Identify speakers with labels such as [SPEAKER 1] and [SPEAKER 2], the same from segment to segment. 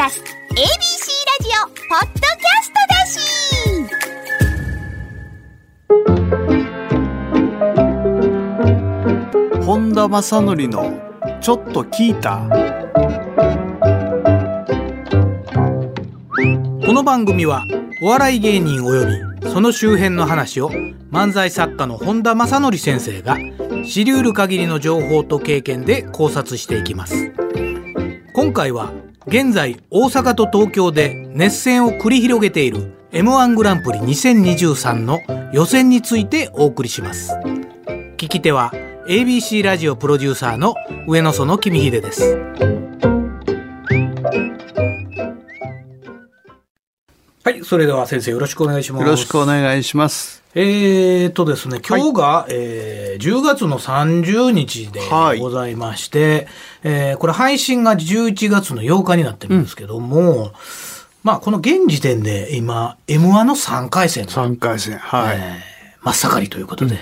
[SPEAKER 1] ラス ABC ラジオポッドキャス
[SPEAKER 2] トだし。本田正則のちょっと聞いた。
[SPEAKER 3] この番組はお笑い芸人及びその周辺の話を漫才作家の本田正則先生が知り得る限りの情報と経験で考察していきます。今回は現在大阪と東京で熱戦を繰り広げている M1 グランプリ2023の予選についてお送りします。聞き手は ABC ラジオプロデューサーの上野園君秀です。はいそれでは先生よろしくお願いします。
[SPEAKER 2] よろしくお願いします。
[SPEAKER 3] えーとですね、今日が、はい、えー、10月の30日でございまして、はい、えー、これ配信が11月の8日になってるんですけども、うん、まあこの現時点で今、M1 の3回戦。
[SPEAKER 2] 3回戦、はい。えー、
[SPEAKER 3] 真っ盛りということで、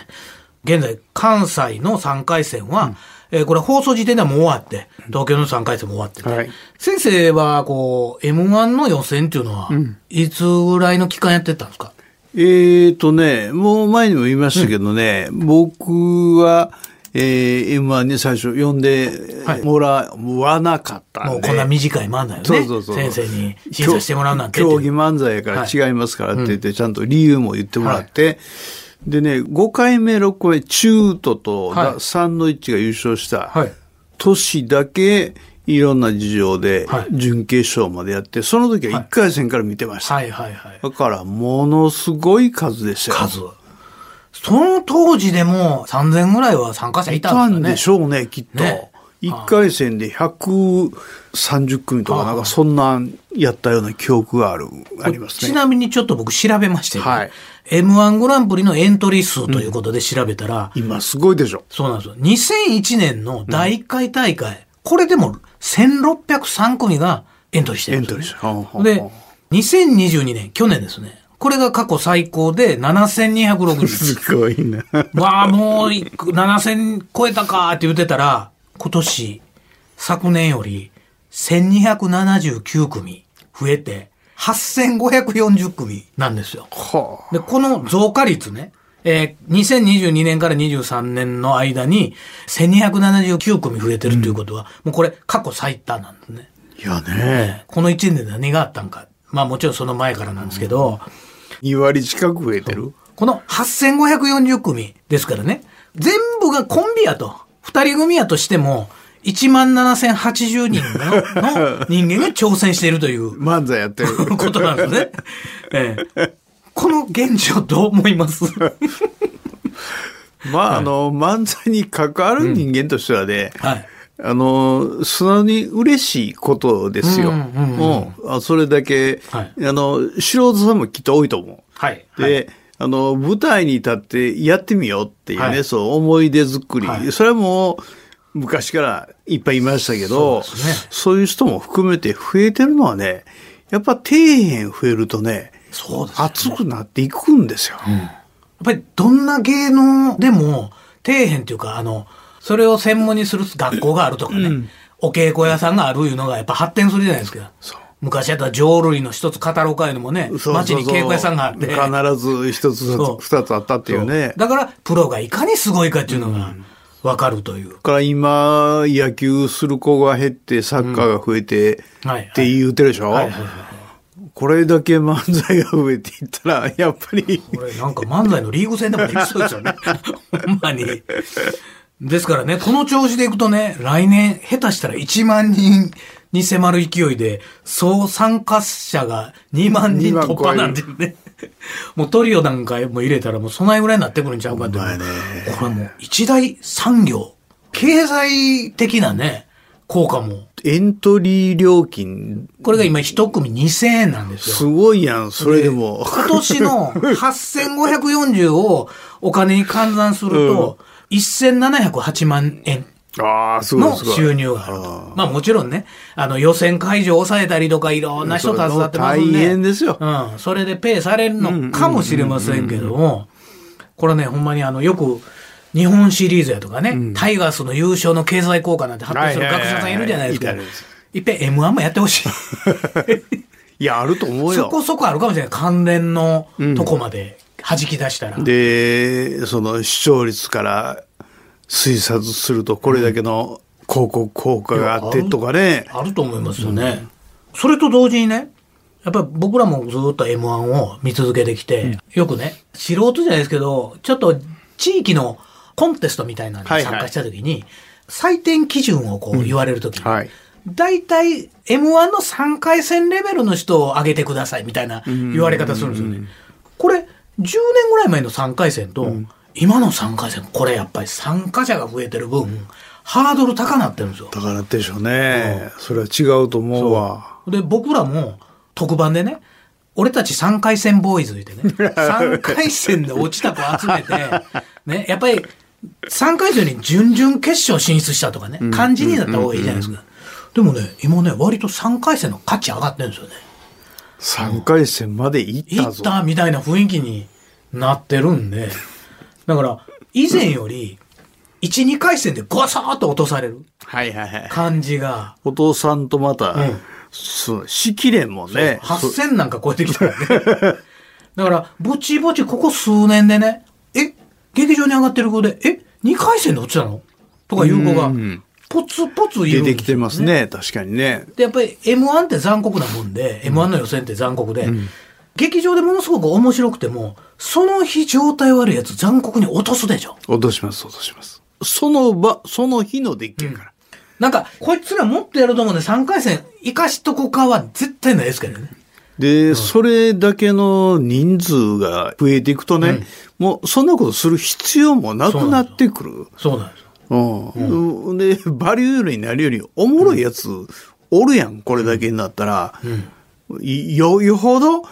[SPEAKER 3] うん、現在関西の3回戦は、うん。えー、これ放送時点ではもう終わって、東京の3回戦も終わってて、はい、先生は、こう、M1 の予選っていうのは、いつぐらいの期間やってたんですか、
[SPEAKER 2] えーとね、もう前にも言いましたけどね、うん、僕は、えー、M1 に最初呼んでもらわなかった
[SPEAKER 3] もうこんな短い漫才よね。そうそうそう先生に審査してもらうなんて。
[SPEAKER 2] 競技漫才やから違いますからって言って、ちゃんと理由も言ってもらって、はい、でね、5回目、6回目、中途と、はい、3の1が優勝した年だけ、いろんな事情で準決勝までやって、その時は1回戦から見てました。はいはいはい。だから、ものすごい数でしたよ。
[SPEAKER 3] 数。その当時でも3000ぐらいは参加者いたんです
[SPEAKER 2] ね。いたんでしょうね、きっと。ね1回戦で130組とかなんかそんなやったような記憶がある、あります
[SPEAKER 3] ね。ちなみにちょっと僕調べましてはい。M1 グランプリのエントリー数ということで調べたら、
[SPEAKER 2] うん、今すごいでしょ。
[SPEAKER 3] そうなんですよ。2001年の第1回大会、うん、これでも1603組がエントリーしてるんです、ね、エントリーしてる。で、2022年、去年ですね。これが過去最高で7260人。
[SPEAKER 2] すごいな。
[SPEAKER 3] わあ、もう7000超えたかって言ってたら、今年、昨年より1279組増えて、8540組なんですよ。はあ、で、この増加率ね、えー、2022年から23年の間に1279組増えてるということは、うん、もうこれ過去最多なんですね。
[SPEAKER 2] いやね、
[SPEAKER 3] この1年で何があったんか。まあもちろんその前からなんですけど。
[SPEAKER 2] 2割近く増えてる？
[SPEAKER 3] この8540組ですからね。全部がコンビやと。二人組やとしても、1万7080人の 人間が挑戦しているという。
[SPEAKER 2] 漫才やってる。
[SPEAKER 3] ことなんですね。ええ、この現状どう思います？
[SPEAKER 2] まあ、はい、あの、漫才に関わる人間としてはね、うん、はい。あの、素直に嬉しいことですよ。もう、それだけ、はい、あの、素人さんもきっと多いと思う。はい。で、はいあの、舞台に立ってやってみようっていうね、はい、そう、思い出作り。はい、それはもう、昔からいっぱいいましたけど、そうね、そういう人も含めて増えてるのはね、やっぱ底辺増えるとね、そうですね。熱くなっていくんですよ。うん、やっ
[SPEAKER 3] ぱりどんな芸能でも、底辺っていうか、あの、それを専門にする学校があるとかね、うん、お稽古屋さんがあるいうのがやっぱ発展するじゃないですか。昔やったら浄瑠璃の一つ語ろうかいうのもね、街に稽古屋さんがあって。
[SPEAKER 2] 必ず一つ二つあったっていうね。
[SPEAKER 3] だから、プロがいかにすごいかっていうのが、わかるという。
[SPEAKER 2] だから今、野球する子が減って、サッカーが増えて、って言うてるでしょ、はいはいこれだけ漫才が増えていったら、やっぱり。
[SPEAKER 3] これなんか漫才のリーグ戦でもできそうですよね。ほんまに。ですからね、この調子でいくとね、来年下手したら1万人に迫る勢いで、総参加者が2万人突破なんてね。もうトリオなんかも入れたらもうそないぐらいになってくるんちゃうかって。これもう一大産業。経済的なね、効果も。
[SPEAKER 2] エントリー料金。
[SPEAKER 3] これが今一組2000円なんですよ。
[SPEAKER 2] すごいやん、それでも。
[SPEAKER 3] 今年の 8540をお金に換算すると、1708万円の収入があると。まあもちろんね、あの予選会場を抑えたりとかいろんな人携わってますんで。
[SPEAKER 2] 大変ですよ。
[SPEAKER 3] うん。それでペイされるのかもしれませんけども、これね、ほんまにあの、よく、日本シリーズやとかね、うん、タイガースの優勝の経済効果なんて発表する学者さんいるじゃないですか。いっぺん M1 もやってほしい。
[SPEAKER 2] いや、あると思うよ。
[SPEAKER 3] そこそこあるかもしれない。関連のとこまで弾き出したら。
[SPEAKER 2] うん、で、その視聴率から推察すると、これだけの広告効果があってとかね。
[SPEAKER 3] あると思いますよね。うん、それと同時にね、やっぱり僕らもずっと M1 を見続けてきて、うん、よくね、素人じゃないですけど、ちょっと地域のコンテストみたいなのに参加した時に、採点基準をこう言われる時に、はい大体 M1 の3回戦レベルの人を上げてくださいみたいな言われ方するんですよね。これ、10年ぐらい前の3回戦と、今の3回戦、これやっぱり参加者が増えてる分、ハードル高なってるんですよ。
[SPEAKER 2] 高なってるでしょうね。それは違うと思うわ。
[SPEAKER 3] で、僕らも特番でね、俺たち3回戦ボーイズ言ってね、3回戦で落ちた子集めて、ね、やっぱり3回戦に準々決勝進出したとかね、感じになった方がいいじゃないですか。でもね、今ね、割と3回戦の価値上がってるんですよね。
[SPEAKER 2] 3回戦まで行った
[SPEAKER 3] ぞ。行ったみたいな雰囲気になってるんで、だから、以前より、1、2回戦でゴサーっと落とされる感じが。
[SPEAKER 2] お父さんとまた、うん、しきれんもんね。
[SPEAKER 3] 8000なんか超えてきたらね。だから、ぼちぼちここ数年でね、え、劇場に上がってる子で、え、2回戦で落ちたの？とかいう子が、ポツポツ
[SPEAKER 2] いる、ね、出てきてますね、確かにね。
[SPEAKER 3] で、やっぱり M1 って残酷なもんで、うん、M1 の予選って残酷で、うん、劇場でものすごく面白くても、その日状態悪いやつ残酷に落とすでしょ。
[SPEAKER 2] 落とします、落とします。その場、その日のデッキやから。うん、
[SPEAKER 3] なんか、こいつらもっとやると思うんで、3回戦生かしとこかは絶対ないですけどね。
[SPEAKER 2] で、うん、それだけの人数が増えていくとね、うん、もうそんなことする必要もなくなってくる。
[SPEAKER 3] そうなんです。
[SPEAKER 2] うん。で、バリューになるよりおもろいやつおるやん、これだけになったら。うん、よ、よほど、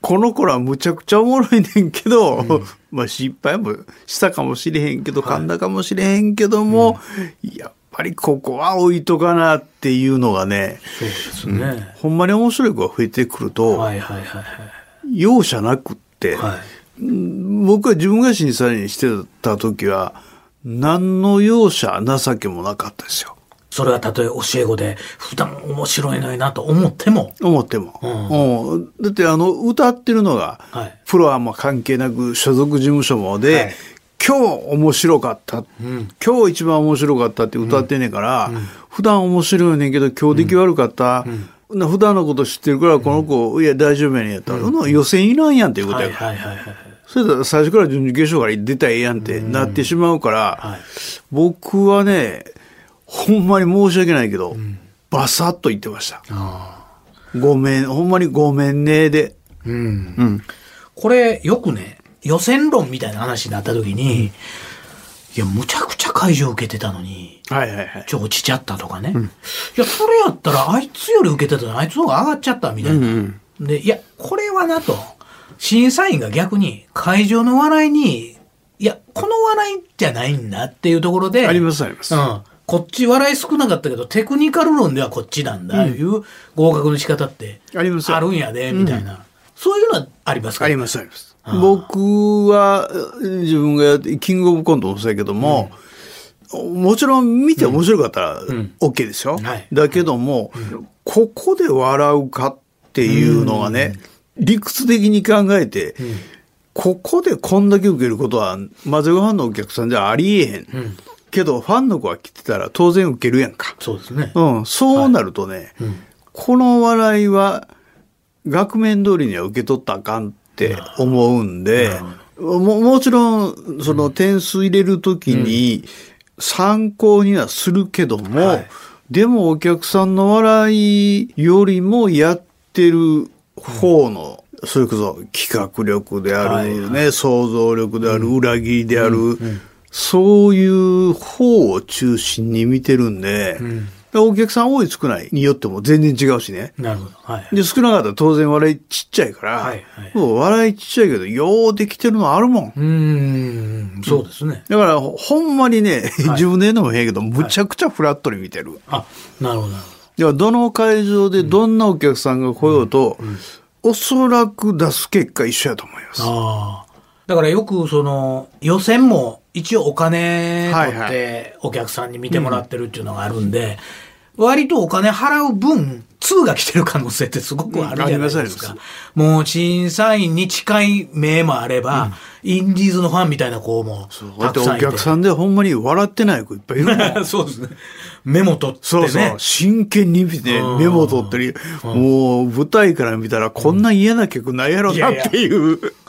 [SPEAKER 2] この子らむちゃくちゃおもろいねんけど、うん、まあ失敗もしたかもしれへんけど、噛んだかもしれへんけども、やっぱりここは置いとかなっていうのがね、
[SPEAKER 3] そうですね、
[SPEAKER 2] ほんまに面白い子が増えてくると、はいはいはいはい、容赦なくって、はい、僕は自分が審査員してた時は、何の容赦、情けもなかったですよ。
[SPEAKER 3] それはたとえ教え子で、普段面白いのになと思っても。
[SPEAKER 2] 思っても。うん、だってあの、歌ってるのが、はい、プロはも関係なく所属事務所もで、はい、今日面白かった、うん、今日一番面白かったって歌ってんねんから、うん、普段面白いねんけど今日出来悪かった、うん、普段のこと知ってるからこの子、いや大丈夫やねんやったら、うん、予選いらんやんっていうことやから。それだら最初から準々決勝から出たらええやんってなってしまうから、はい、僕はね、ほんまに申し訳ないけど、うん、バサッと言ってました。ごめん、ほんまにごめんねで。うん。う
[SPEAKER 3] ん、これ、よくね、予選論みたいな話になった時に、うん、いや、むちゃくちゃ会場受けてたのに、はいはいはい。ちょ、落ちちゃったとかね。うん、いや、それやったら、あいつより受けてたのあいつの方が上がっちゃったみたいな。うんうん、で、いや、これはなと。審査員が逆に会場の笑いに、いや、この笑いじゃないんだっていうところで。
[SPEAKER 2] ありますあります。うん。
[SPEAKER 3] こっち笑い少なかったけど、テクニカル論ではこっちなんだ、いう合格の仕方って。ありますあるんやで、みたいな。そういうのはありますか？
[SPEAKER 2] ありますあります。僕は、自分がやって、キングオブコントもそうやけども、もちろん見て面白かったら OK ですよ。だけども、ここで笑うかっていうのがね、理屈的に考えて、うん、ここでこんだけ受けることは、マゼゴファンのお客さんじゃありえへん。うん、けど、ファンの子が来てたら当然受けるやんか。
[SPEAKER 3] そうですね。
[SPEAKER 2] うん、そうなるとね、この笑いは、額面通りには受け取ったらあかんって思うんで、ももちろん、その点数入れるときに参考にはするけども、はい、でもお客さんの笑いよりもやってる方の、それこそ企画力であるね、想像力である、裏切りである、そういう方を中心に見てるんで、お客さん多い少ないによっても全然違うしね。
[SPEAKER 3] なるほど。はい、
[SPEAKER 2] で、少なかったら当然笑いちっちゃいから、はいはい、もう笑いちっちゃいけど、ようできてるのあるもん。う
[SPEAKER 3] ん、そうですね。
[SPEAKER 2] だから、ほんまにね、自分で言うのも変やけど、むちゃくちゃフラットに見てる。
[SPEAKER 3] あ、なるほど。
[SPEAKER 2] では、どの会場でどんなお客さんが来ようと、うんうんおそらく出す結果一緒やと思います。あ
[SPEAKER 3] だからよくその予選も一応お金取ってお客さんに見てもらってるっていうのがあるんで、割とお金払う分、2が来てる可能性ってすごくあるじゃないですか。うん、もう審査員に近い目もあれば、うん、インディーズのファンみたいな子もたくさんいて。
[SPEAKER 2] お客さんでほんまに笑ってない子いっぱいいる
[SPEAKER 3] そうですね。メモ取ってね。そうそう。
[SPEAKER 2] 真剣に見てメモ取ったり、もう舞台から見たらこんな嫌な曲ないやろなっていう。いやいや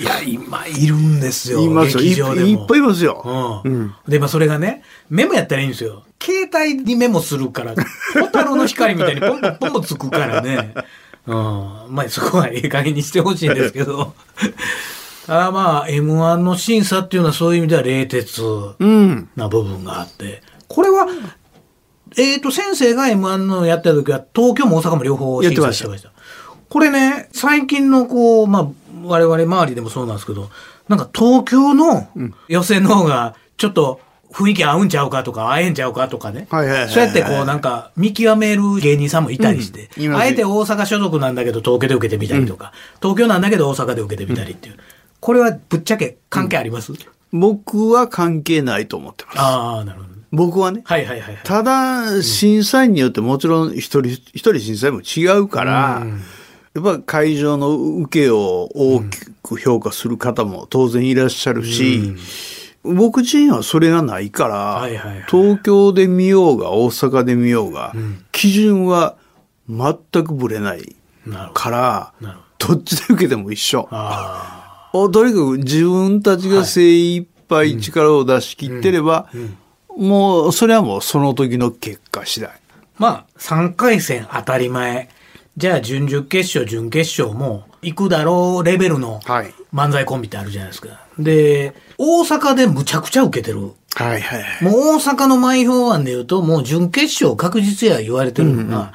[SPEAKER 3] いや、今いるんですよ。
[SPEAKER 2] いますよ。いっぱいいますよ。
[SPEAKER 3] うん。で、まあそれがね、メモやったらいいんですよ。携帯にメモするから、ホタルの光みたいにポンポンポンつくからね。うん。まあそこはええ加減にしてほしいんですけど。あまあ、M1 の審査っていうのはそういう意味では冷徹な部分があって、これは、えっ、ー、と、先生が M1 のやってた時は、東京も大阪も両方審査してました。これね、最近のこう、まあ、我々周りでもそうなんですけど、なんか東京の予選の方がちょっと雰囲気合うんちゃうかとか、合えんちゃうかとかね。そうやってこうなんか見極める芸人さんもいたりして、うん、あえて大阪所属なんだけど東京で受けてみたりとか、うん、東京なんだけど大阪で受けてみたりっていう。これはぶっちゃけ関係あります、
[SPEAKER 2] 僕は関係ないと思ってます。
[SPEAKER 3] ああ、なるほど。
[SPEAKER 2] 僕はね。
[SPEAKER 3] はいはいはい、はい。
[SPEAKER 2] ただ、審査員によってもちろん一人、一人審査員も違うから、うんやっぱ会場の受けを大きく評価する方も当然いらっしゃるし、うん、僕自身はそれがないから、はいはいはい、東京で見ようが大阪で見ようが、うん、基準は全くぶれないから、ど。っちで受けても一緒。とにかく自分たちが精一杯力を出し切ってれば、もうそれはもうその時の結果次第。
[SPEAKER 3] まあ、3回戦当たり前。じゃあ準々決勝、準決勝も行くだろうレベルの漫才コンビってあるじゃないですか。で、大阪でむちゃくちゃ受けてる。
[SPEAKER 2] はいはい、
[SPEAKER 3] もう大阪の前評判で言うと、もう準決勝確実や言われてるのが、うんうん、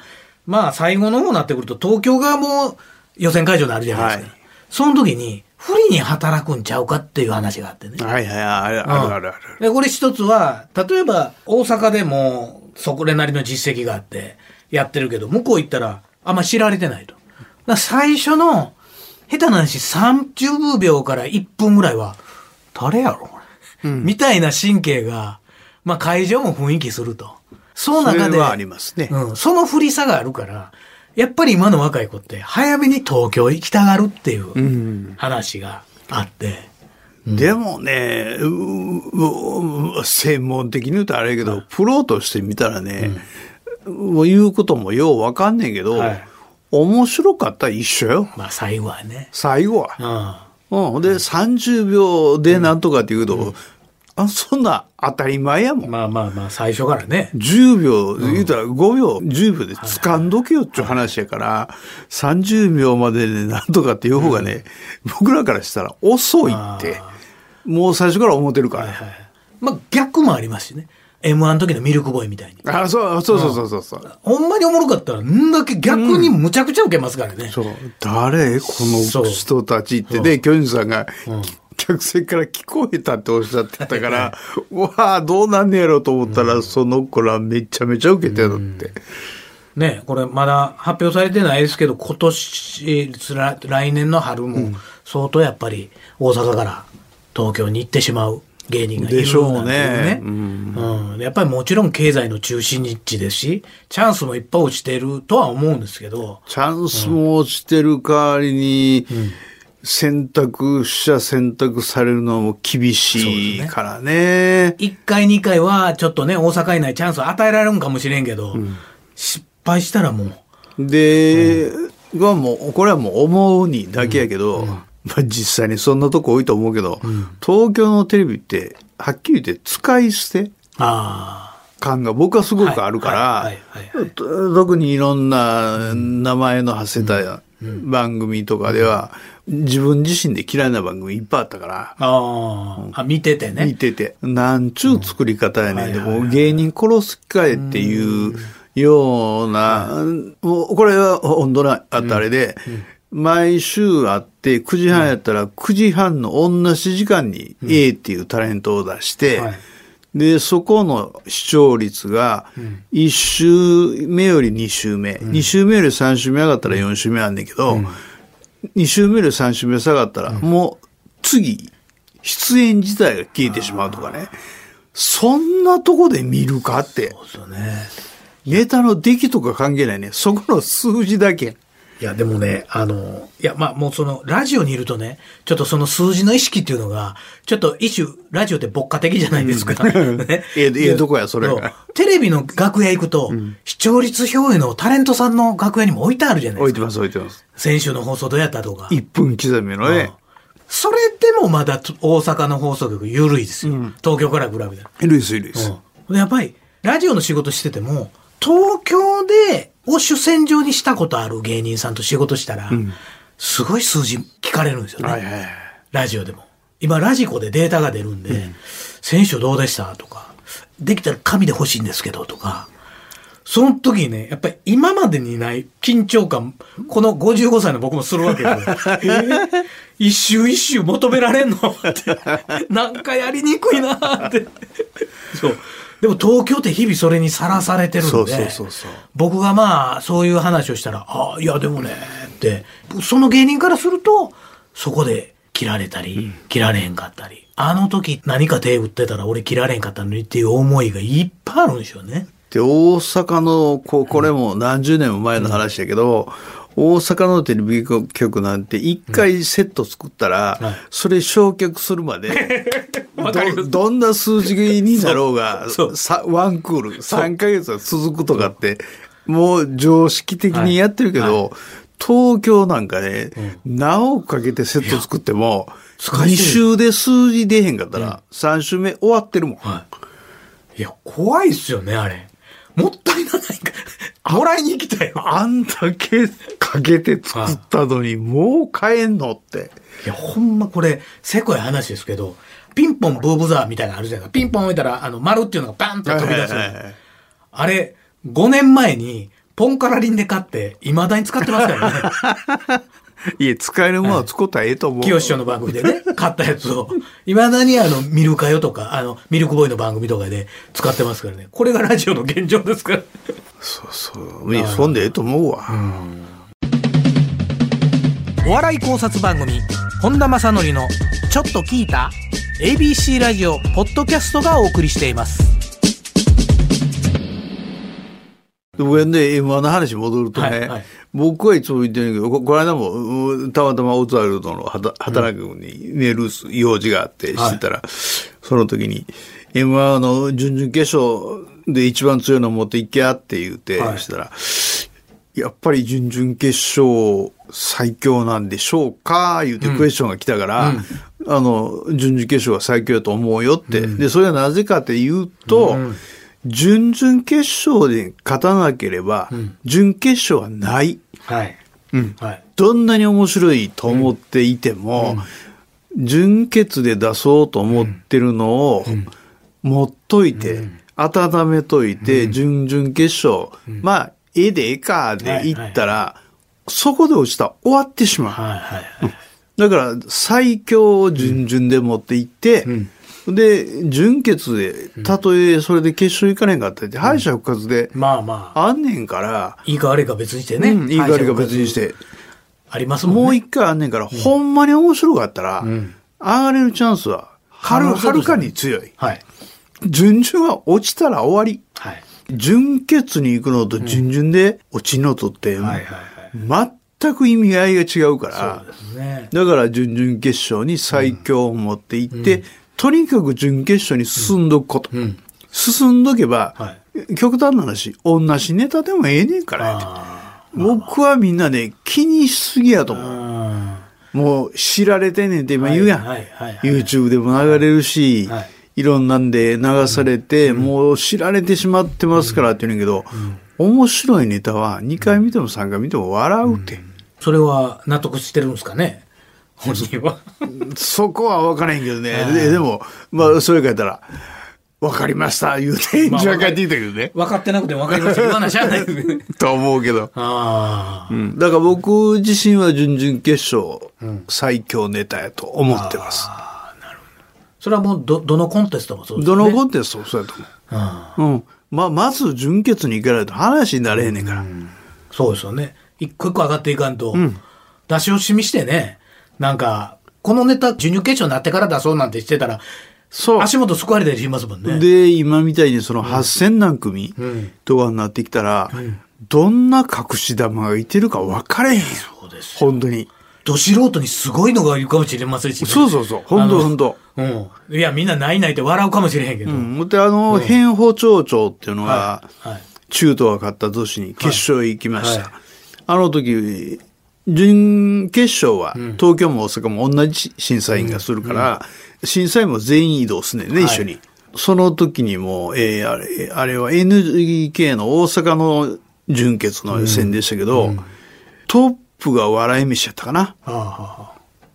[SPEAKER 3] まあ最後の方になってくると東京側も予選会場になるじゃないですか。はい、その時に不利に働くんちゃうかっていう話があってね。
[SPEAKER 2] はいはい、あるあるあるある。
[SPEAKER 3] で、これ一つは、例えば大阪でもそこれなりの実績があってやってるけど、向こう行ったらあんま知られてないと。最初の、下手な話30秒から1分ぐらいは、誰やろ、うん、みたいな神経が、まあ会場も雰囲気すると。
[SPEAKER 2] その中で、ありますね、
[SPEAKER 3] うん。その振り差があるから、やっぱり今の若い子って早めに東京行きたがるっていう話があって。
[SPEAKER 2] うん、でもね、専門的に言うとあれやけど、プロとして見たらね、もう言うこともようわかんねんけど、はい、面白かったら一緒よ。
[SPEAKER 3] まあ最後はね。
[SPEAKER 2] 最後は。うん。うん。で、30秒でなんとかって言うと、うん、あ、そんな当たり前やもん。
[SPEAKER 3] まあまあまあ、最初からね。
[SPEAKER 2] 10秒、言うたら5秒、10秒で掴んどけよっていう話やから、30秒まででなんとかっていう方がね、僕らからしたら遅いって、もう最初から思ってるから。はいはい、
[SPEAKER 3] まあ逆もありますしね。M1 の時のミルクボーイみたいに。
[SPEAKER 2] あ、そう、そうそうそうそう。
[SPEAKER 3] ほんまにおもろかったら、んだけ逆にむちゃくちゃ受けますからね。
[SPEAKER 2] そう。誰？この人たちってね、巨人さんが、客席から聞こえたっておっしゃってたから、わあ、どうなんねやろうと思ったら、その子らめちゃめちゃ受けてるって。
[SPEAKER 3] ね、これまだ発表されてないですけど、今年、来年の春も相当やっぱり大阪から東京に行ってしまう。芸人がいるでしょうね、うん、うん、やっぱりもちろん経済の中心地ですし、チャンスもいっぱい落ちてるとは思うんですけど。
[SPEAKER 2] チャンスも落ちてる代わりに、選択者選択されるのも厳しいからね。
[SPEAKER 3] 一、ね、回二回はちょっとね、大阪以内チャンス与えられるんかもしれんけど、うん、失敗したらも
[SPEAKER 2] う。で、うん、もう、これはもう思うにだけやけど、うんまあ実際にそんなとこ多いと思うけど、うん、東京のテレビって、はっきり言って使い捨て感が僕はすごくあるから、特にいろんな名前の馳せた番組とかでは、自分自身で嫌いな番組いっぱいあったから。
[SPEAKER 3] ああ、見ててね。
[SPEAKER 2] 見てて。なんちゅう作り方やねん。でも芸人殺す機会っていうような、もうこれは本当なあったあれで、毎週会って、9時半やったら9時半の同じ時間に A っていうタレントを出して、で、そこの視聴率が、1週目より2週目、2週目より3週目上がったら4週目あんねんけど、2週目より3週目下がったら、もう次、出演自体が消えてしまうとかね。そんなとこで見るかって。
[SPEAKER 3] ね。
[SPEAKER 2] ネタの出来とか関係ないね。そこの数字だけ。
[SPEAKER 3] いや、でもね、あの、いや、まあ、もうその、ラジオにいるとね、ちょっとその数字の意識っていうのが、ちょっと一種、ラジオって牧歌的じゃないですか。ね、
[SPEAKER 2] ええ、どこや、それが。
[SPEAKER 3] テレビの楽屋行くと、うん、視聴率表へのタレントさんの楽屋にも置いてあるじゃないですか。
[SPEAKER 2] 置いてます、置いてます。
[SPEAKER 3] 先週の放送どうやったとか。
[SPEAKER 2] 1分刻みのね。
[SPEAKER 3] それでもまだ大阪の放送局緩いですよ。うん、東京から比べたら。
[SPEAKER 2] 緩いです、緩いです。
[SPEAKER 3] やっぱり、ラジオの仕事してても、東京でを主戦場にしたことある芸人さんと仕事したら、うん、すごい数字聞かれるんですよね。はいはいはい、ラジオでも。今、ラジコでデータが出るんで、うん、選手どうでしたとか、できたら紙で欲しいんですけどとか、その時にね、やっぱり今までにない緊張感、この55歳の僕もするわけで。えー、一周一周求められんの？って。なんかやりにくいなって。そう。でも東京って日々それにさらされてるんで、僕がまあそういう話をしたら、ああ、いやでもね、って、その芸人からすると、そこで切られたり、うん、切られへんかったり、あの時何か手打ってたら俺切られへんかったのにっていう思いがいっぱいあるんでしょうね。
[SPEAKER 2] で、大阪の、ここれも何十年も前の話だけど、大阪のテレビ局なんて一回セット作ったら、それ焼却するまで、どどんな数字になろうがワンクール3か月は続くとかってもう常識的にやってるけど、東京なんかね、何億かけてセット作っても、2週で数字出へんかったら、3週目終わってるもん。
[SPEAKER 3] い。や、怖いっすよね、あれ。もったいないか。もらいに来たよ。
[SPEAKER 2] あんだけかけて作ったのに、もう買えんのって。
[SPEAKER 3] いや、ほんまこれ、せこい話ですけど、ピンポンブーブザーみたいなのあるじゃないですか。ピンポン置いたら、あの、丸っていうのがバンと飛び出す。あれ、5年前に、ポンカラリンで買って、未だに使ってますからね。
[SPEAKER 2] いえ、使えるものは使ったらええと思う。
[SPEAKER 3] 清志師匠の番組でね、買ったやつを、いまだにあの、ミルカヨとか、あの、ミルクボーイの番組とかで使ってますからね。これがラジオの現状ですから。
[SPEAKER 2] そうそう。そんでええと思うわ。
[SPEAKER 3] お笑い考察番組、本田正則の、ちょっと聞いた ?ABC ラジオ、ポッドキャストがお送りしています。
[SPEAKER 2] 僕ね、M1 の話戻るとね、はいはい、僕はいつも言ってるけど、ここの間も、たまたまオズワルドの働くにメール用事があってしてたら、はい、その時に、M1 の準々決勝で一番強いの持っていけやって言って、はい、したら、やっぱり準々決勝最強なんでしょうか言うてクエスチョンが来たから、うん、あの、準々決勝は最強やと思うよって。うん、で、それはなぜかっていうと、うん準々決勝で勝たなければ、準決勝はない。はい。うん。はい。どんなに面白いと思っていても、準決で出そうと思ってるのを、持っといて、温めといて、準々決勝、まあ、ええでええかで行ったら、そこで落ちたら終わってしまう。はいはいはい。だから、最強を準々で持っていって、で、準決で、たとえそれで決勝行かねんかったって、敗者復活で、まあまあ。あんねんから。
[SPEAKER 3] いいか悪いか別にしてね。
[SPEAKER 2] いいか悪いか別にして。
[SPEAKER 3] ありますもん
[SPEAKER 2] ね。もう一回あんねんから、ほんまに面白かったら、上がれるチャンスは、はる、はるかに強い。はい。準々は落ちたら終わり。はい。準決に行くのと準々で落ちるのとって、全く意味合いが違うから、ね、だから準々決勝に最強を持っていって、とにかく準決勝に進んどくこと。うん、進んどけば、はい、極端な話、同じネタでもええねんからや僕はみんなね、気にしすぎやと思う。もう知られてんねんって今言うやん。YouTube でも流れるし、はい、いろんなんで流されて、うん、もう知られてしまってますからって言うんやけど、うん、面白いネタは2回見ても3回見ても笑うって。
[SPEAKER 3] それは納得してるんですかね？本人は。
[SPEAKER 2] そこは分からへんけどね。ででも、まあ、それかやったら、分かりました、言うて、まあ、帰ってきたけどね。
[SPEAKER 3] 分かってなくて分かりました言わなしゃない。
[SPEAKER 2] と思うけど。あうん。だから僕自身は準々決勝、最強ネタやと思ってます。
[SPEAKER 3] それはもう、ど、どのコンテストもそう
[SPEAKER 2] ですね。どのコンテストもそうやと思う。うん。まあ、まず準決に行かないと話になれへんねんから。うん、
[SPEAKER 3] そうですよね。一個一個上がっていかんと、うん、出し惜しみしてね、なんか、このネタ、準々決勝になってから出そうなんてしてたら、そう。足元救われたりしますもんね。
[SPEAKER 2] で、今みたいにその8000何組とかになってきたら、どんな隠し玉がいてるか分かれへんよ。そうです。本当に。
[SPEAKER 3] ど素人にすごいのがいるかもしれませんし、ね、
[SPEAKER 2] そうそうそう。本当本当
[SPEAKER 3] うん。いや、みんなないないって笑うかもしれへんけど。う
[SPEAKER 2] ん。で、あの、変法町長っていうのが、はいはい、中東が勝った年に決勝へ行きました。はいはい、あの時、準決勝は東京も大阪も同じ審査員がするから、審査員も全員移動すねんね、一緒に。その時にも、えー、あれ、あれは NGK の大阪の準決の予選でしたけど、トップが笑い飯やったかな。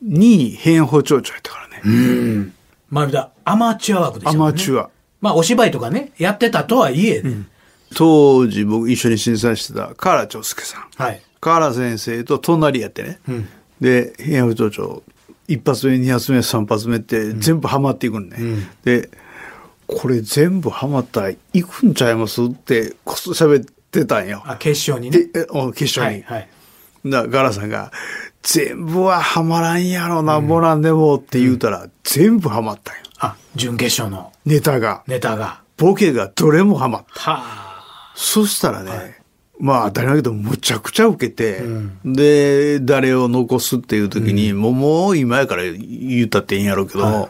[SPEAKER 2] 2位、変法町長やったからね。う
[SPEAKER 3] ん。まあ、アマチュア枠でしょ、ね、
[SPEAKER 2] アマチュア。
[SPEAKER 3] まあ、お芝居とかね、やってたとはいえ、うん、
[SPEAKER 2] 当時僕一緒に審査してた河原長介さん。はい。河原先生と隣やってね。うん、で、変法町長、一発目、二発目、三発目って全部ハマっていくんね。うん、で、これ全部ハマったら行くんちゃいますってこそ喋ってたんよ。
[SPEAKER 3] あ、決勝にね。
[SPEAKER 2] で、決勝に。はい、はい。だガラさんが、全部はハマらんやろな、もなんでもって言うたら、全部ハマったんよ。
[SPEAKER 3] あ、準決勝の。
[SPEAKER 2] ネタが。
[SPEAKER 3] ネタが。
[SPEAKER 2] ボケがどれもハマった。はあ。そしたらね、はい、まあ当たり前だけど、むちゃくちゃ受けて、うん、で、誰を残すっていう時に、うん、もうもう今やから言ったっていいんやろうけど、はい、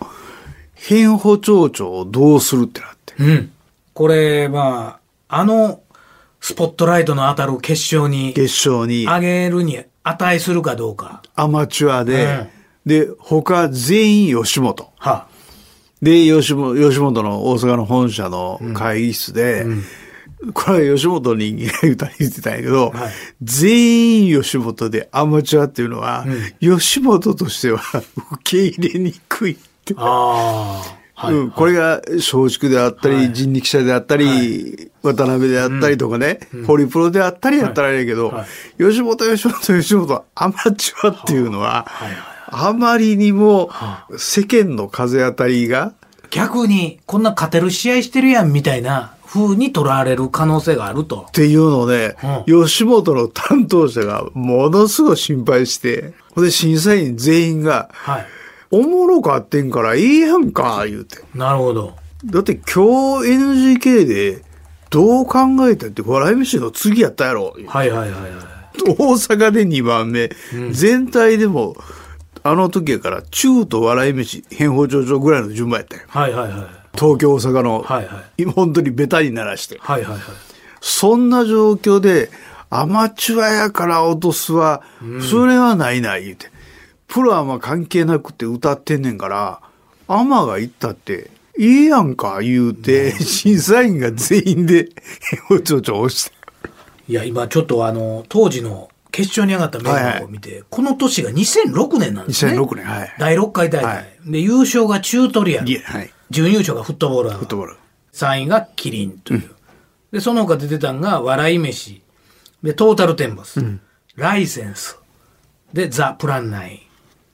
[SPEAKER 2] 変法町長をどうするってなって。
[SPEAKER 3] うん。これ、まあ、あの、スポットライトの当たる決勝に、
[SPEAKER 2] 決勝に、
[SPEAKER 3] 上げるに値するかどうか。
[SPEAKER 2] アマチュアで、うん、で、他全員吉本。はで、吉本、吉本の大阪の本社の会議室で、うんうん、これは吉本人間が言った言ってたんやけど、はい、全員吉本でアマチュアっていうのは、吉本としては 受け入れにくいって。ああ。はい、うん、これが松竹であったり、はい、人力車であったり、はい、渡辺であったりとかね、うん、ホリプロであったりやったらいい。けど、吉本、吉本、吉本、アマチュアっていうのは、あまりにも世間の風当たりが、
[SPEAKER 3] 逆に、こんな勝てる試合してるやんみたいな風に取られる可能性があると。
[SPEAKER 2] っていうので、うん、吉本の担当者がものすごい心配して、で、審査員全員が、はいおもろかってんからいいやんか、言うて。
[SPEAKER 3] なるほど。
[SPEAKER 2] だって今日 NGK でどう考えたって笑い飯の次やったやろ。
[SPEAKER 3] はいはいはいはい。
[SPEAKER 2] 大阪で2番目、うん、全体でも、あの時やから中と笑い飯、変法町長ぐらいの順番やったよ。
[SPEAKER 3] はいはいはい。
[SPEAKER 2] 東京大阪の、はいはい、今本当にベタにならして。
[SPEAKER 3] はいはいはい。
[SPEAKER 2] そんな状況で、アマチュアやから落とすは、それはないな、言うて。プロはまあ関係なくて歌ってんねんから、アマが言ったって、いいやんか、言うて、審査員が全員で、おちょちょ押した。
[SPEAKER 3] いや、今ちょっとあの、当時の決勝に上がったメンバーを見て、はいはい、この年が2006年なんですね。
[SPEAKER 2] 2006年、はい。
[SPEAKER 3] 第6回大会。はい、で、優勝がチュートリアル。はい、準優勝がフットボール。フットボール。3位がキリンという。うん、で、その他出てたんが、笑い飯。で、トータルテンボス。うん、ライセンス。で、ザ・プランナイン。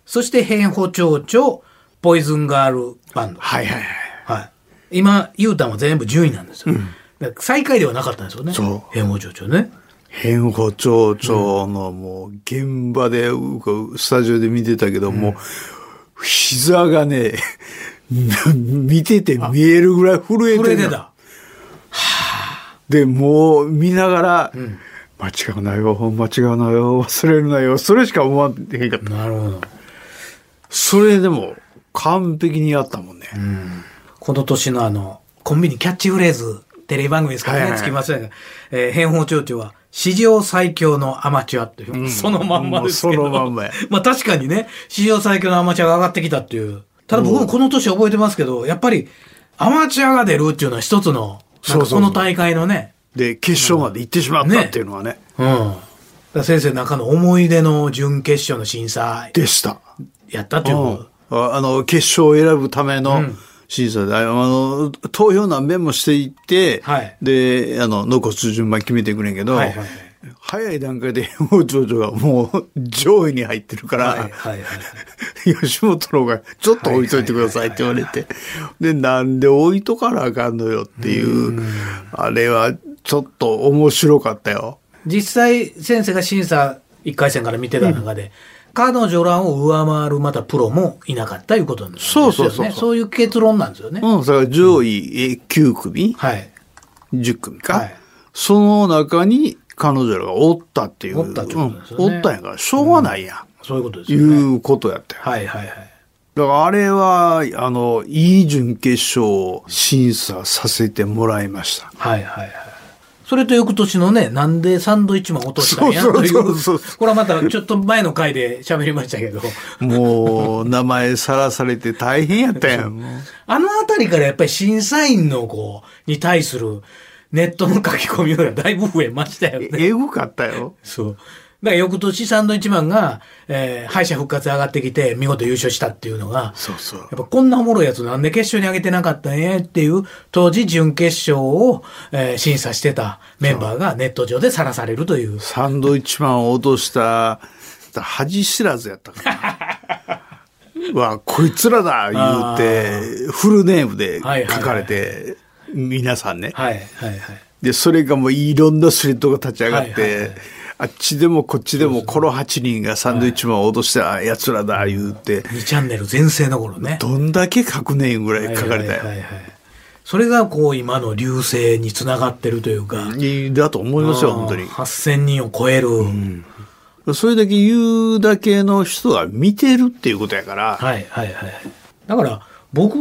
[SPEAKER 3] そして変歩町長、ポイズンガールバンド。
[SPEAKER 2] はいはい
[SPEAKER 3] はい。はい。今、言うたんは全部10位なんですよ。うん、最下位ではなかったんですよね。そう。変歩町長ね。
[SPEAKER 2] 変歩町長のもう現場で、スタジオで見てたけど、うん、もう、膝がね、見てて見えるぐらい震えて
[SPEAKER 3] 震えてた。は
[SPEAKER 2] あ、で、もう見ながら、うん間違うなよ、間違うなよ、忘れるなよ、それしか思わへんかった。
[SPEAKER 3] なるほど。
[SPEAKER 2] それでも完璧にやったもんね。う
[SPEAKER 3] ん、この年のあの、コンビニキャッチフレーズ、テレビ番組ですからね、はいはい、つきませんが、えー、変法町長は、史上最強のアマチュアっていう、うん、そのまんまですけど。
[SPEAKER 2] そのまんまや。
[SPEAKER 3] まあ確かにね、史上最強のアマチュアが上がってきたっていう。ただ僕もこの年覚えてますけど、やっぱり、アマチュアが出るっていうのは一つの、なんかこの大会のね。
[SPEAKER 2] で、決勝まで行ってしまったっていうのはね。ね
[SPEAKER 3] うん。先生の中の思い出の準決勝の審査。
[SPEAKER 2] でした。
[SPEAKER 3] やったっていう。
[SPEAKER 2] あの、決勝を選ぶための審査で、うん、あの、投票何遍もしていって、はい、で、あの、残す順番決めてくれんけど、はいはい早い段階で王長女がもう上位に入ってるから、はいはいはい、吉本の方がちょっと置いといてくださいって言われて、で、なんで置いとかなあかんのよっていう、あれはちょっと面白かったよ。
[SPEAKER 3] 実際先生が審査1回戦から見てた中で、彼女らを上回るまたプロもいなかったいうことなんですよね。そうそうそうそういう結論なんですよね。
[SPEAKER 2] うん、それから上位9組、はい、10組か、はい、その中に彼女らがおったっていう。
[SPEAKER 3] おったってこと
[SPEAKER 2] です。おったんやから、しょうがないやん。うん、
[SPEAKER 3] そういうことですよね。
[SPEAKER 2] いうことやったよ。
[SPEAKER 3] はいはいはい。
[SPEAKER 2] だからあれは、あの、いい準決勝を審査させてもらいました。
[SPEAKER 3] はいはいはい。それと翌年のね、なんでサンドイッチマン落としたんやという。そうそうそうこれはまたちょっと前の回で喋りましたけど。
[SPEAKER 2] もう、名前さらされて大変やったやん。
[SPEAKER 3] あのあたりからやっぱり審査員の子に対するネットの書き込みがだいぶ増えましたよね。
[SPEAKER 2] えぐかったよ。
[SPEAKER 3] そう。だから翌年サンドイッチマンが、えー、敗者復活上がってきて見事優勝したっていうのが、
[SPEAKER 2] そうそう。やっ
[SPEAKER 3] ぱこんなおもろいやつなんで決勝に上げてなかったんやっていう、当時準決勝を、えー、審査してたメンバーがネット上でさらされるという。
[SPEAKER 2] サンドイッチマンを落とした、恥知らずやったから。わ、こいつらだ言うて、フルネームで書かれて、皆さんね。
[SPEAKER 3] はいはいはい。
[SPEAKER 2] で、それがもういろんなスレッドが立ち上がって、はいはいはいあっちでもこっちでもこの8人がサンドイッチマンを脅した奴らだ言うて、
[SPEAKER 3] 2チャンネル全盛の頃ね。
[SPEAKER 2] どんだけ書くねんぐらい書かれたよ。はいはいはい
[SPEAKER 3] それがこう今の流星につながってるというか。
[SPEAKER 2] だと思いますよ、本当に。
[SPEAKER 3] 8000人を超える。うん
[SPEAKER 2] それだけ言うだけの人が見てるっていうことやから。
[SPEAKER 3] はいはいはい。だから、僕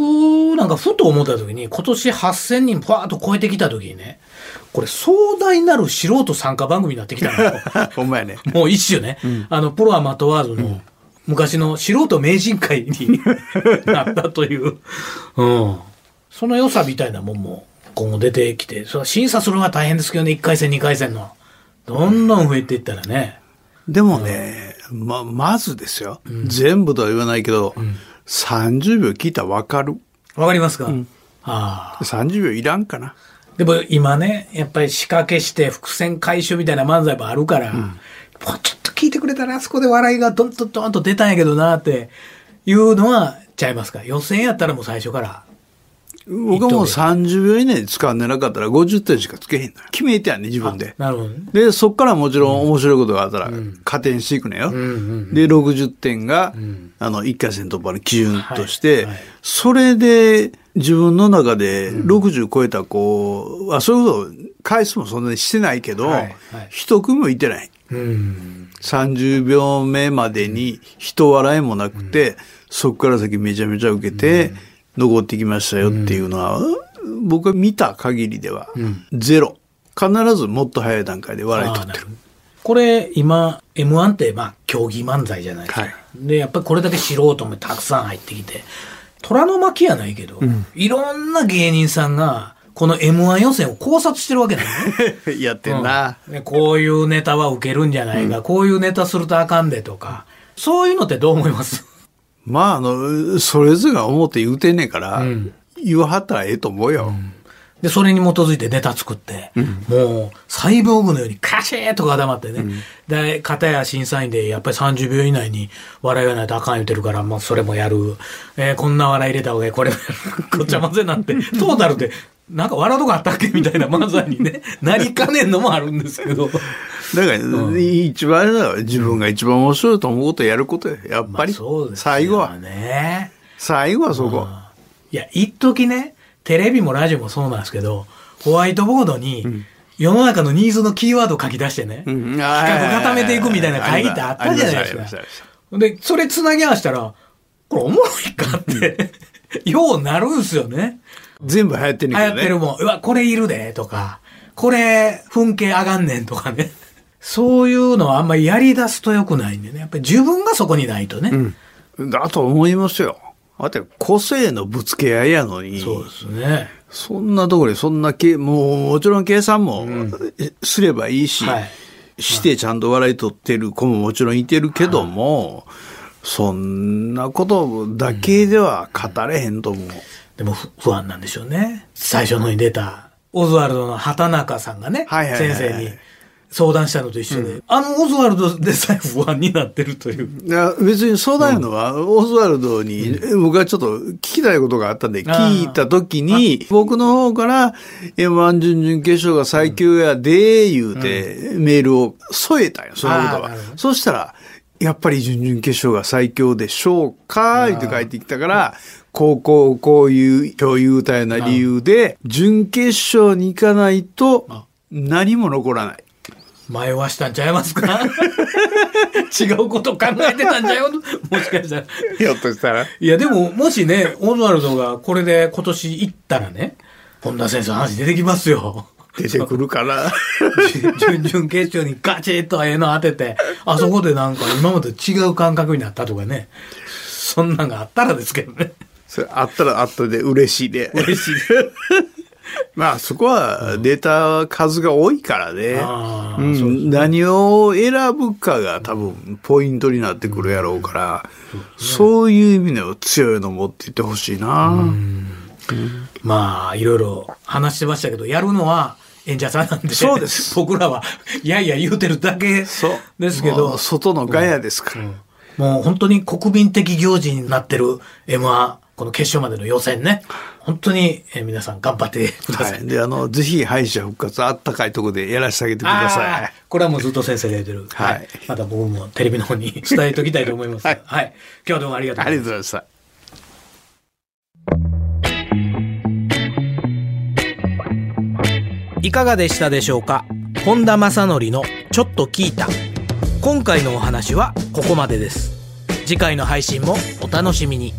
[SPEAKER 3] なんかふと思った時に、今年8000人パーッと超えてきた時にね、これ壮大なる素人参加番組になってきた
[SPEAKER 2] の。ほんまやね。
[SPEAKER 3] もう一種ね、うん、あの、プロアマ問わずの、昔の素人名人会に なったという、うん。その良さみたいなもんも今後出てきて、それ審査するのは大変ですけどね、1回戦、2回戦の。どんどん増えていったらね。
[SPEAKER 2] でもね、うん、ま、まずですよ、うん、全部とは言わないけど、うん、30秒聞いたらわかる。
[SPEAKER 3] わかりますか、う
[SPEAKER 2] ん、あ30秒いらんかな。
[SPEAKER 3] でも今ね、やっぱり仕掛けして伏線回収みたいな漫才もあるから、うん、もうちょっと聞いてくれたらあそこで笑いがどんどんどんと出たんやけどなっていうのはちゃいますか？予選やったらもう最初から。
[SPEAKER 2] 僕はもう30秒以内に使わなかったら50点しかつけへんの決めてやんね、自分で。
[SPEAKER 3] なるほど、ね、
[SPEAKER 2] で、そっからもちろん面白いことがあったら、加点していくのよ。うん、で、60点が、うん、あの、1回戦突破の基準として、はいはい、それで、自分の中で60超えた子は、そういうこと回数もそんなにしてないけど、一、はい、組もいてない。うん、30秒目までに人笑いもなくて、そこから先めちゃめちゃ受けて、残ってきましたよっていうのは、僕が見た限りでは、ゼロ。必ずもっと早い段階で笑い取ってる。
[SPEAKER 3] これ、今、M1 って、まあ、競技漫才じゃないですか。はい、で、やっぱりこれだけ素人もたくさん入ってきて、虎の巻やないけど、うん、いろんな芸人さんが、この M1 予選を考察してるわけだよ
[SPEAKER 2] ね。やってんな、
[SPEAKER 3] うん、こういうネタは受けるんじゃないか、うん、こういうネタするとあかんでとか、そういうのってどう思います？
[SPEAKER 2] まあ、あの、それぞれが思って言うてんねんから、うん、言わはったらええと思うよ。うん
[SPEAKER 3] で、それに基づいてネタ作って、うん、もう、サイボーグのようにカシーとか黙ってね。うん、で、片や審査員で、やっぱり30秒以内に笑いがないとあかん言うてるから、まあ、それもやる。えー、こんな笑い入れた方がいい、これもやる。ごちゃ混ぜになって、トータルで、なんか笑うとこあったっけ？みたいな漫才にね、なりかねんのもあるんですけど。だか
[SPEAKER 2] ら、うん、一番自分が一番面白いと思うことやることや。やっぱり。まあ、そうです最後は。
[SPEAKER 3] ね。
[SPEAKER 2] 最後はそこ。
[SPEAKER 3] いや、一時ね、テレビもラジオもそうなんですけど、ホワイトボードに、世の中のニーズのキーワードを書き出してね、企画固めていくみたいな会議ってあったじゃないですか。で、それ繋ぎ合わせたら、これおもろいかって、ようなるんすよね。
[SPEAKER 2] 全部流行ってる
[SPEAKER 3] ね。流行ってるもん。うわ、これいるで、とか、これ、噴景上がんねんとかね。そういうのはあんまりやり出すとよくないんでね。やっぱり自分がそこにないとね。
[SPEAKER 2] うん。だと思いますよ。あて個性のぶつけ合いやのに。
[SPEAKER 3] そうですね。
[SPEAKER 2] そんなところでそんなけ、もうもちろん計算もすればいいし、うんはい、してちゃんと笑い取ってる子ももちろんいてるけども、はい、そんなことだけでは語れへんと思う。
[SPEAKER 3] でも不安なんでしょうね。最初のに出た、オズワルドの畑中さんがね、はいはいはいはい、先生に。相談したのと一緒で、うん、あのオズワルドでさえ不安になってるという。
[SPEAKER 2] いや、別に相談やのは、うん、オズワルドに、僕はちょっと聞きたいことがあったんで、聞いたときに、僕の方から、M1 準々決勝が最強やで、言うて、メールを添えたよ、そのことは。そしたら、やっぱり準々決勝が最強でしょうかって書いてきたから、高校こういう共有たような理由で、準決勝に行かないと何も残らない。
[SPEAKER 3] 迷わしたんちゃいますか？違うこと考えてたんじゃよもしかしたら。
[SPEAKER 2] ひょっとしたら。
[SPEAKER 3] いや、でも、もしね、オズワルドがこれで今年行ったらね、本田先生の話出てきますよ。
[SPEAKER 2] 出てくるから。
[SPEAKER 3] 準々決勝にガチッとええの当てて、あそこでなんか今まで違う感覚になったとかね。そんなんがあったらですけどね。
[SPEAKER 2] それあったらあったで嬉しいで。
[SPEAKER 3] 嬉しい
[SPEAKER 2] まあそこはデータ数が多いからね。うん、何を選ぶかが多分ポイントになってくるやろうから、そういう意味では強いの持っていってほしいな。
[SPEAKER 3] まあいろいろ話してましたけど、やるのは演者さんなんで。
[SPEAKER 2] そうです。
[SPEAKER 3] 僕らは、いやいや言うてるだけですけど。
[SPEAKER 2] 外のガヤですから、
[SPEAKER 3] うんうん。もう本当に国民的行事になってる M1。この決勝までの予選ね。本当に、えー、皆さん頑張ってください。はい、
[SPEAKER 2] で、あの、ぜひ敗者復活あったかいところでやらせてあげてください。
[SPEAKER 3] これはもうずっと先生が言ってる。はい。また僕もテレビの方に伝えておきたいと思います。はい、はい。今日はどうもありがとうございました。ありがとうございました。いかがでしたでしょうか？本田正則のちょっと聞いた。今回のお話はここまでです。次回の配信もお楽しみに。